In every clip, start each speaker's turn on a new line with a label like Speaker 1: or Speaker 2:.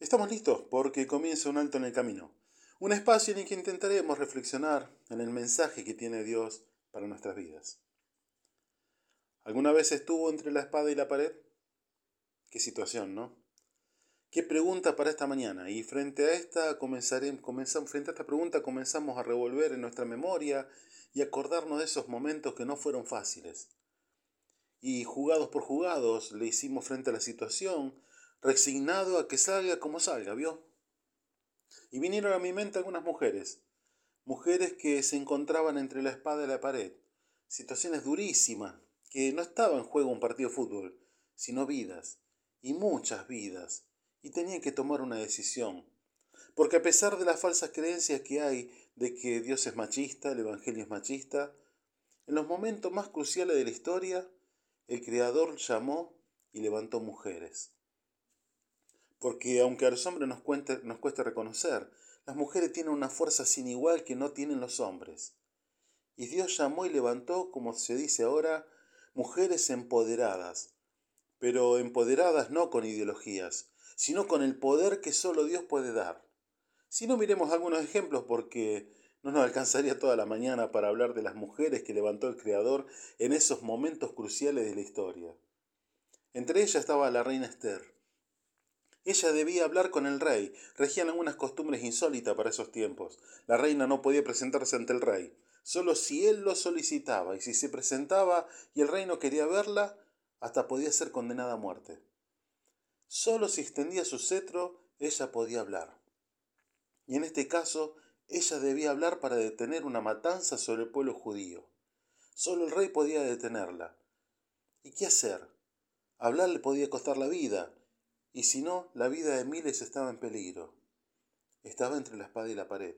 Speaker 1: Estamos listos porque comienza un alto en el camino, un espacio en el que intentaremos reflexionar en el mensaje que tiene Dios para nuestras vidas. ¿Alguna vez estuvo entre la espada y la pared? Qué situación, ¿no? ¿Qué pregunta para esta mañana? Y frente a esta frente a esta pregunta comenzamos a revolver en nuestra memoria y acordarnos de esos momentos que no fueron fáciles. Y jugados por jugados le hicimos frente a la situación, resignado a que salga como salga, ¿vio? Y vinieron a mi mente algunas mujeres, mujeres que se encontraban entre la espada y la pared, situaciones durísimas, que no estaba en juego un partido de fútbol, sino vidas, y muchas vidas, y tenían que tomar una decisión. Porque a pesar de las falsas creencias que hay de que Dios es machista, el Evangelio es machista, en los momentos más cruciales de la historia, el Creador llamó y levantó mujeres. Porque aunque a los hombres nos, cuente, cueste reconocer, las mujeres tienen una fuerza sin igual que no tienen los hombres. Y Dios llamó y levantó, como se dice ahora, mujeres empoderadas, pero empoderadas no con ideologías, sino con el poder que solo Dios puede dar. Si no miremos algunos ejemplos porque no nos alcanzaría toda la mañana para hablar de las mujeres que levantó el Creador en esos momentos cruciales de la historia. Entre ellas estaba la reina Esther, ella debía hablar con el rey. Regían algunas costumbres insólitas para esos tiempos. La reina no podía presentarse ante el rey, solo si él lo solicitaba, y si se presentaba y el rey no quería verla, hasta podía ser condenada a muerte. Solo si extendía su cetro, ella podía hablar. Y en este caso, ella debía hablar para detener una matanza sobre el pueblo judío. Solo el rey podía detenerla. ¿Y qué hacer? Hablar le podía costar la vida, y si no, la vida de miles estaba en peligro. Estaba entre la espada y la pared.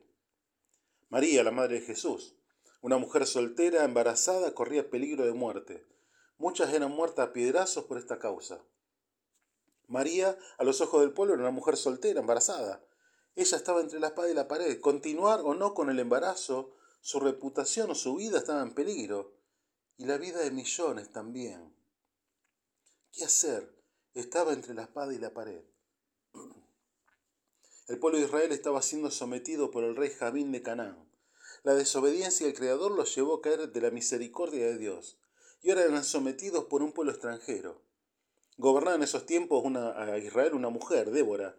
Speaker 1: María, la madre de Jesús, una mujer soltera, embarazada, corría peligro de muerte. Muchas eran muertas a piedrazos por esta causa. María, a los ojos del pueblo, era una mujer soltera, embarazada. Ella estaba entre la espada y la pared. Continuar o no con el embarazo, su reputación o su vida estaba en peligro. Y la vida de millones también. ¿Qué hacer? Estaba entre la espada y la pared. El pueblo de Israel estaba siendo sometido por el rey Jamín de Canaán. La desobediencia del Creador los llevó a caer de la misericordia de Dios, y ahora eran sometidos por un pueblo extranjero. Gobernaba en esos tiempos a Israel una mujer, Débora.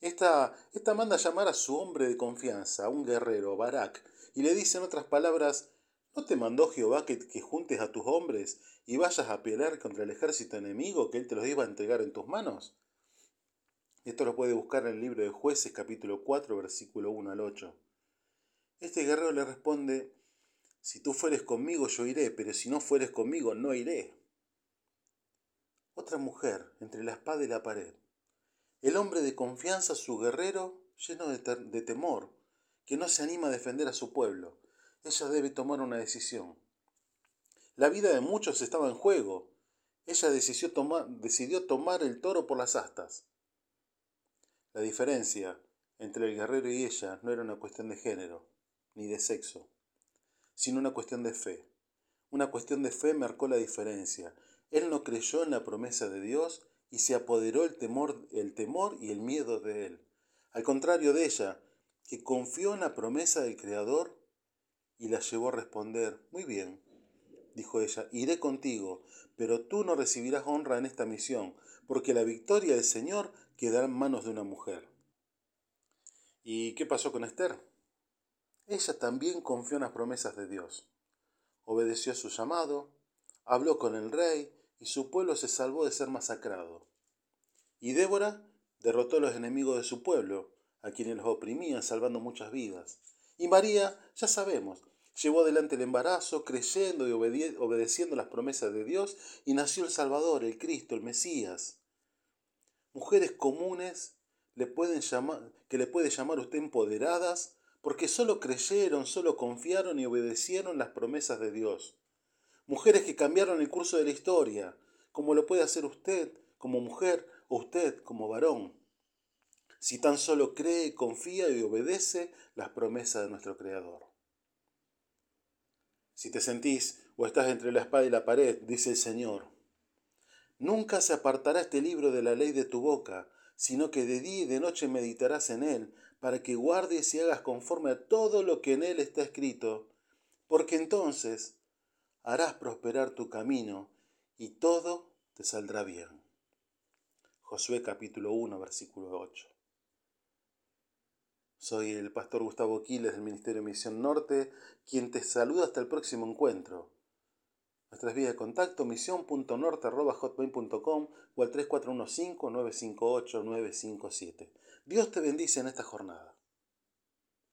Speaker 1: Esta, esta manda llamar a su hombre de confianza, a un guerrero, Barak, y le dice en otras palabras, ¿No te mandó Jehová que, juntes a tus hombres y vayas a pelear contra el ejército enemigo que él te los iba a entregar en tus manos? Esto lo puede buscar en el libro de Jueces capítulo 4 versículo 1 al 8. Este guerrero le responde, si tú fueres conmigo yo iré, pero si no fueres conmigo no iré. Otra mujer entre la espada y la pared. El hombre de confianza, su guerrero, lleno de, de temor, que no se anima a defender a su pueblo ella debe tomar una decisión. La vida de muchos estaba en juego. Ella decidió tomar, decidió tomar el toro por las astas. La diferencia entre el guerrero y ella no era una cuestión de género, ni de sexo, sino una cuestión de fe. Una cuestión de fe marcó la diferencia. Él no creyó en la promesa de Dios y se apoderó el temor, el temor y el miedo de él. Al contrario de ella, que confió en la promesa del Creador y la llevó a responder, Muy bien, dijo ella, iré contigo, pero tú no recibirás honra en esta misión, porque la victoria del Señor quedará en manos de una mujer. ¿Y qué pasó con Esther? Ella también confió en las promesas de Dios. Obedeció a su llamado, habló con el rey y su pueblo se salvó de ser masacrado. Y Débora derrotó a los enemigos de su pueblo, a quienes los oprimían, salvando muchas vidas. Y María, ya sabemos, llevó adelante el embarazo, creyendo y obedeciendo las promesas de Dios, y nació el Salvador, el Cristo, el Mesías. Mujeres comunes le pueden llamar, que le puede llamar usted empoderadas, porque solo creyeron, solo confiaron y obedecieron las promesas de Dios. Mujeres que cambiaron el curso de la historia, como lo puede hacer usted como mujer o usted como varón si tan solo cree, confía y obedece las promesas de nuestro Creador. Si te sentís o estás entre la espada y la pared, dice el Señor, nunca se apartará este libro de la ley de tu boca, sino que de día y de noche meditarás en él, para que guardes y hagas conforme a todo lo que en él está escrito, porque entonces harás prosperar tu camino y todo te saldrá bien. Josué capítulo 1, versículo 8. Soy el pastor Gustavo Quiles del Ministerio de Misión Norte, quien te saluda hasta el próximo encuentro. Nuestras vías de contacto misión.norte.hotmail.com o al 3415-958-957. Dios te bendice en esta jornada.